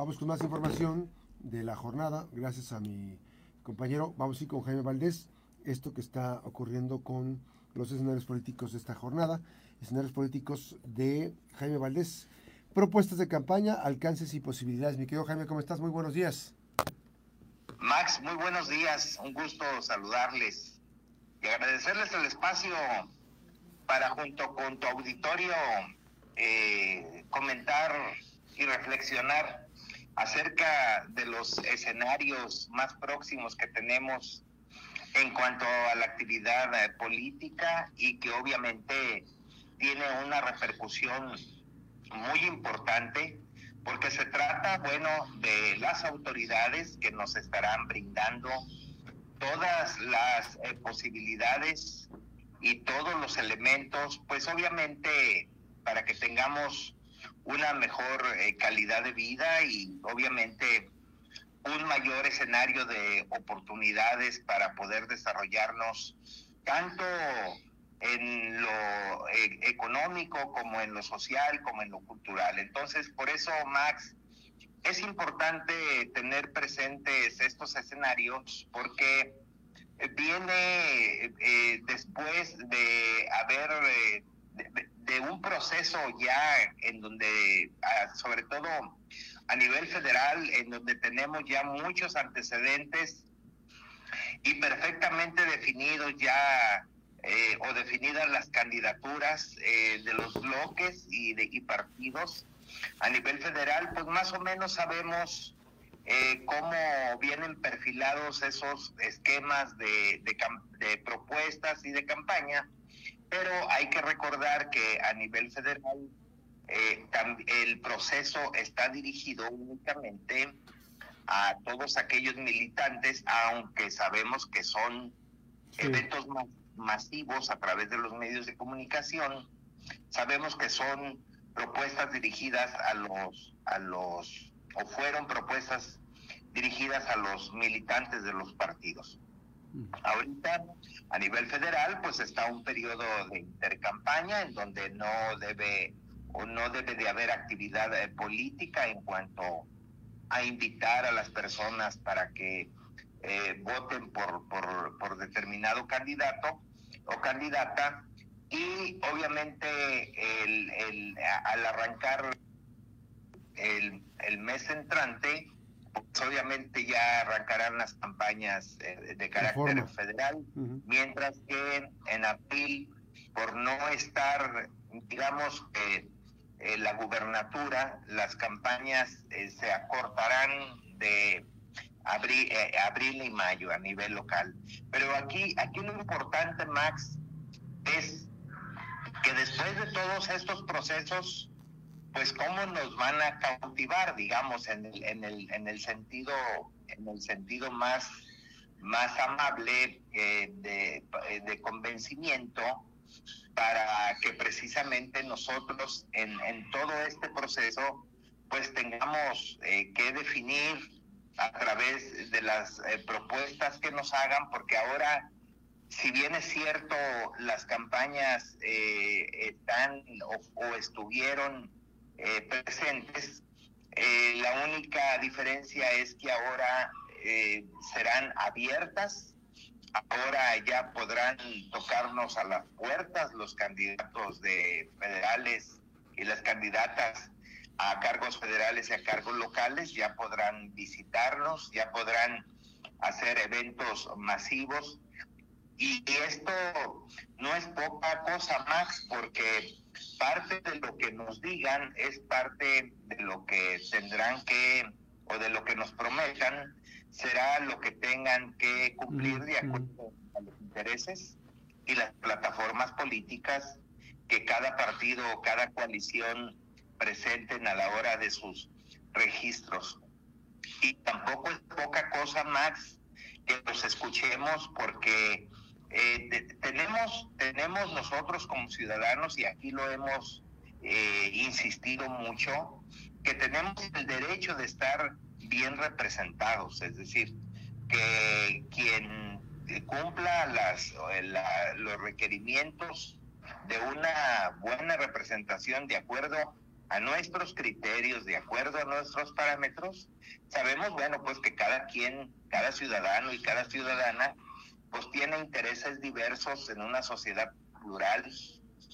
Vamos con más información de la jornada, gracias a mi compañero. Vamos a con Jaime Valdés, esto que está ocurriendo con los escenarios políticos de esta jornada, escenarios políticos de Jaime Valdés. Propuestas de campaña, alcances y posibilidades. Mi querido Jaime, ¿cómo estás? Muy buenos días. Max, muy buenos días. Un gusto saludarles y agradecerles el espacio para junto con tu auditorio eh, comentar y reflexionar acerca de los escenarios más próximos que tenemos en cuanto a la actividad eh, política y que obviamente tiene una repercusión muy importante porque se trata, bueno, de las autoridades que nos estarán brindando todas las eh, posibilidades y todos los elementos, pues obviamente para que tengamos una mejor eh, calidad de vida y obviamente un mayor escenario de oportunidades para poder desarrollarnos tanto en lo eh, económico como en lo social como en lo cultural. Entonces, por eso, Max, es importante tener presentes estos escenarios porque viene eh, después de haber un proceso ya en donde, sobre todo a nivel federal, en donde tenemos ya muchos antecedentes y perfectamente definidos ya eh, o definidas las candidaturas eh, de los bloques y, de, y partidos a nivel federal, pues más o menos sabemos eh, cómo vienen perfilados esos esquemas de, de, propuestas y de campaña, pero hay que recordar que a nivel federal el proceso está dirigido únicamente a todos aquellos militantes, aunque sabemos que son eventos masivos a través de los medios de comunicación, sabemos que son propuestas dirigidas a los, a los, o fueron propuestas dirigidas a los militantes de los partidos. Ahorita, a nivel federal, pues está un periodo de intercampaña en donde no debe o no debe de haber actividad eh, política en cuanto a invitar a las personas para que eh, voten por, por, por, determinado candidato, o candidata. Y obviamente el, al arrancar el, el, mes entrante, obviamente ya arrancarán las campañas eh, de, carácter federal, mientras que en abril, por no estar, digamos, eh, la gubernatura, las campañas eh, se acortarán de abril, abril y mayo a nivel local. Pero aquí, aquí lo importante, Max, es que después de todos estos procesos, pues cómo nos van a cautivar, digamos, en el, en el, en el sentido, en el sentido más, más amable eh, de, de, convencimiento para que precisamente nosotros en, en todo este proceso pues tengamos eh, que definir a través de las eh, propuestas que nos hagan, porque ahora, si bien es cierto, las campañas eh, están o, estuvieron eh, presentes, la única diferencia es que ahora serán abiertas, ahora ya podrán tocarnos a las puertas los candidatos de federales y las candidatas a cargos federales y a cargos locales, ya podrán visitarnos, ya podrán hacer eventos masivos. Y esto no es poca cosa más porque parte de lo que nos digan es parte de lo que tendrán que, o de lo que nos prometan, será lo que tengan que cumplir de acuerdo a los intereses y las plataformas políticas que cada partido o cada coalición presenten a la hora de sus registros. Y tampoco es poca cosa, Max, que los escuchemos porque eh, tenemos, tenemos nosotros como ciudadanos, y aquí lo hemos eh, insistido mucho, que tenemos el derecho de estar bien representados, es decir, que quien cumpla las, los requerimientos de una buena representación de acuerdo a nuestros criterios, de acuerdo a nuestros parámetros, sabemos, bueno, pues que cada quien, cada ciudadano y cada ciudadana, pues tiene intereses diversos en una sociedad plural.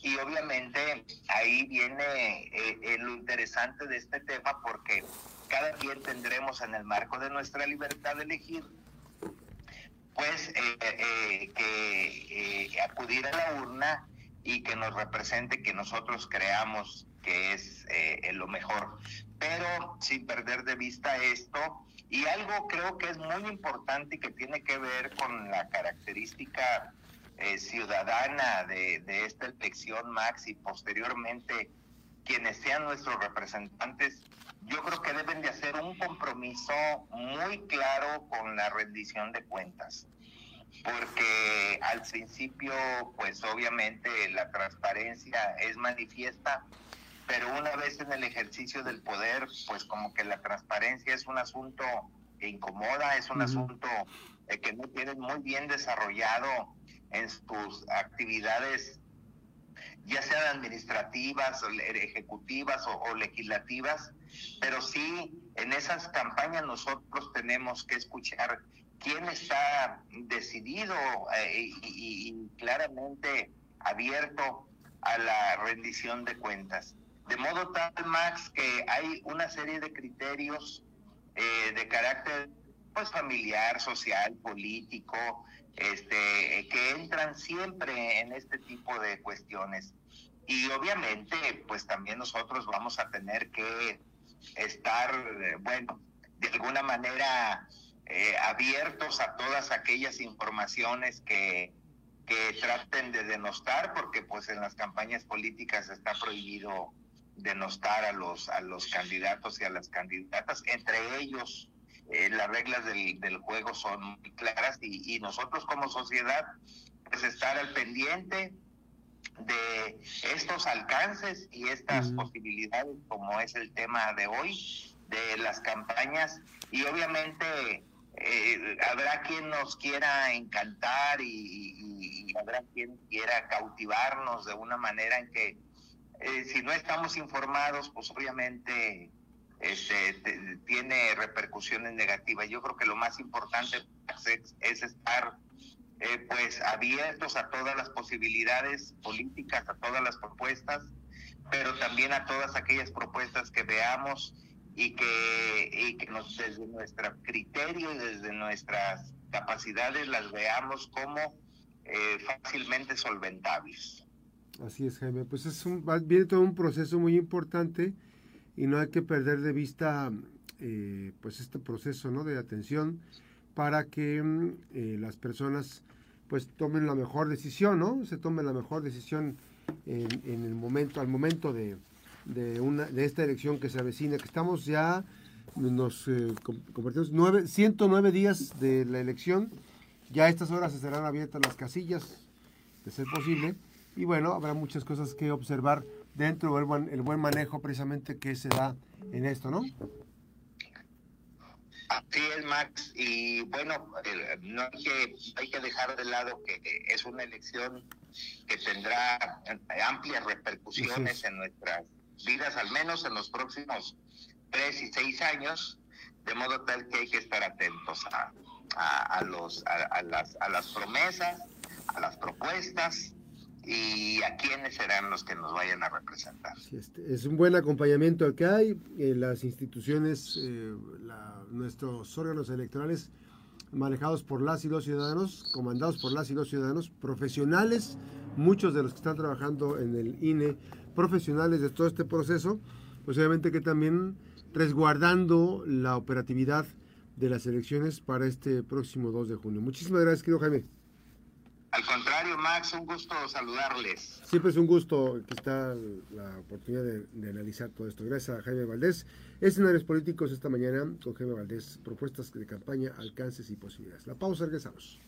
Y obviamente ahí viene eh, eh, lo interesante de este tema porque cada quien tendremos en el marco de nuestra libertad de elegir pues eh, que acudir a la urna y que nos represente que nosotros creamos que es eh, lo mejor. Pero sin perder de vista esto, y algo creo que es muy importante y que tiene que ver con la característica eh, ciudadana de, esta elección, Max, y posteriormente quienes sean nuestros representantes, yo creo que deben de hacer un compromiso muy claro con la rendición de cuentas. Porque al principio, pues obviamente la transparencia es manifiesta, pero una vez en el ejercicio del poder, pues como que la transparencia es un asunto que incomoda, es un asunto eh, que no tienen muy bien desarrollado en sus actividades, ya sean administrativas, ejecutivas o legislativas, pero sí en esas campañas nosotros tenemos que escuchar quién está decidido eh, y, claramente abierto a la rendición de cuentas. De modo tal, Max, que hay una serie de criterios eh, de carácter pues familiar, social, político, este, que entran siempre en este tipo de cuestiones. Y obviamente, pues también nosotros vamos a tener que estar, eh, bueno, de alguna manera eh, abiertos a todas aquellas informaciones que, que traten de denostar, porque pues en las campañas políticas está prohibido denostar a los, a los candidatos y a las candidatas, entre ellos eh, las reglas del, del, juego son muy claras y, nosotros como sociedad pues estar al pendiente de estos alcances y estas posibilidades como es el tema de hoy de las campañas. Y obviamente eh, habrá quien nos quiera encantar y, habrá quien quiera cautivarnos de una manera en que eh, si no estamos informados, pues obviamente este, tiene repercusiones negativas. Yo creo que lo más importante es, estar eh, pues abiertos a todas las posibilidades políticas, a todas las propuestas, pero también a todas aquellas propuestas que veamos y que, y que nos, desde nuestro criterio y desde nuestras capacidades las veamos como eh, fácilmente solventables. Así es, Jaime. Pues es un, viene todo un proceso muy importante y no hay que perder de vista eh, pues este proceso ¿no? de atención para que mm, eh, las personas pues tomen la mejor decisión, ¿no? Se tome la mejor decisión en, el momento, al momento de, de, una, de esta elección que se avecina, que estamos ya, nos eh, convertimos, nueve, 109 días de la elección, ya a estas horas estarán abiertas las casillas, de ser posible, y bueno, habrá muchas cosas que observar dentro del buen, el buen manejo precisamente que se da en esto, ¿no? Así es, Max. Y bueno, no hay que, hay que dejar de lado que es una elección que tendrá amplias repercusiones en nuestras vidas, al menos en los próximos tres y seis años, de modo tal que hay que estar atentos a, a, los, a, las, a las promesas, a las propuestas y a quiénes serán los que nos vayan a representar. Este, es un buen acompañamiento el que hay, en las instituciones, eh, nuestros órganos electorales manejados por las y los ciudadanos, comandados por las y los ciudadanos, profesionales, muchos de los que están trabajando en el INE profesionales de todo este proceso, pues obviamente que también resguardando la operatividad de las elecciones para este próximo 2 de junio. Muchísimas gracias, querido Jaime. Al contrario, Max, un gusto saludarles. Siempre es un gusto que está la oportunidad de, analizar todo esto. Gracias a Jaime Valdés. Escenarios políticos esta mañana con Jaime Valdés, propuestas de campaña, alcances y posibilidades. La pausa, regresamos.